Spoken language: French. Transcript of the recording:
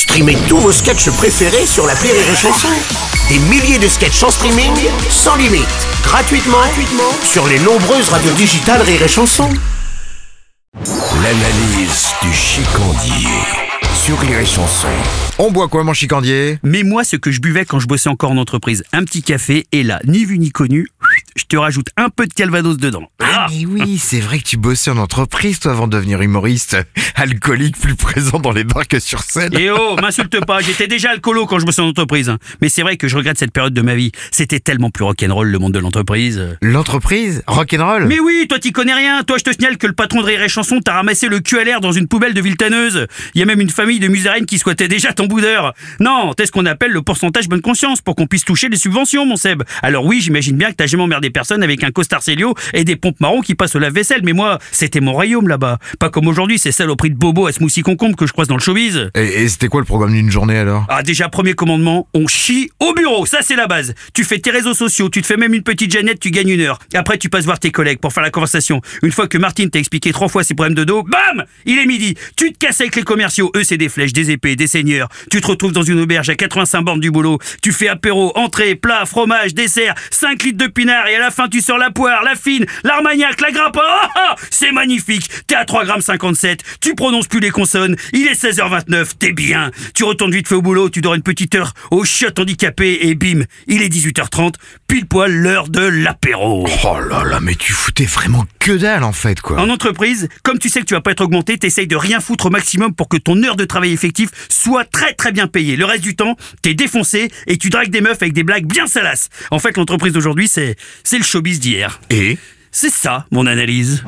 Streamez tous vos sketchs préférés sur la Rire et Chanson. Des milliers de sketchs en streaming, sans limite, gratuitement, gratuitement sur les nombreuses radios digitales Rire et Chanson. L'analyse du chicandier sur Rire et Chanson. On boit quoi mon chicandier? Mais moi, ce que je buvais quand je bossais encore en entreprise, un petit café, et là, ni vu ni connu, je te rajoute un peu de calvados dedans. Ah mais oui, c'est vrai que tu bossais en entreprise toi avant de devenir humoriste. Alcoolique plus présent dans les bars que sur scène. Et oh, m'insulte pas, j'étais déjà alcoolo quand je bossais en entreprise. Mais c'est vrai que je regrette cette période de ma vie. C'était tellement plus rock'n'roll le monde de l'entreprise. L'entreprise? Rock'n'roll? Mais oui, toi t'y connais rien. Toi je te signale que le patron de Rire et Chanson t'a ramassé le cul à l'air dans une poubelle de Viltaneuse. Il y a même une famille de musaraines qui squattait déjà ton boudeur. Non, t'es ce qu'on appelle le pourcentage bonne conscience pour qu'on puisse toucher les subventions, mon Seb. Alors oui, j'imagine bien que t'as jamais emmerdé personne avec un costard Célio et des pompes marrons qui passent au lave-vaisselle. Mais moi, c'était mon royaume là-bas. Pas comme aujourd'hui, c'est celle au prix de bobo à smoothie concombre que je croise dans le showbiz. Et, et c'était quoi le programme d'une journée alors? Ah déjà premier commandement, on chie au bureau, ça c'est la base. Tu fais tes réseaux sociaux, tu te fais même une petite Jeannette, tu gagnes une heure. Après tu passes voir tes collègues pour faire la conversation. Une fois que Martine t'a expliqué trois fois ses problèmes de dos, bam Il est midi. Tu te casses avec les commerciaux, eux c'est des flèches, des épées, des seigneurs. Tu te retrouves dans une auberge à 85 bornes du boulot. Tu fais apéro, entrée, plat, fromage, dessert, 5 litres de pinard et à la fin tu sors la poire, la fine, l'armagnac, la grappe. Ah, ah, c'est magnifique. T'es à 3 grammes 57. Tu prononces plus les consonnes. Il est 16h29. T'es bien. Tu retournes vite fait au boulot. Tu dors une petite heure au chiottes handicapé et bim, il est 18h30. Pile poil l'heure de l'apéro. Oh là là, mais tu foutais vraiment que dalle en fait quoi. En entreprise, comme tu sais que tu vas pas être augmenté, t'essayes de rien foutre au maximum pour que ton heure de travail effectif soit très très bien payée. Le reste du temps, t'es défoncé et tu dragues des meufs avec des blagues bien salaces. En fait, l'entreprise d'aujourd'hui, c'est c'est le showbiz d'hier. Et C'est ça, mon analyse.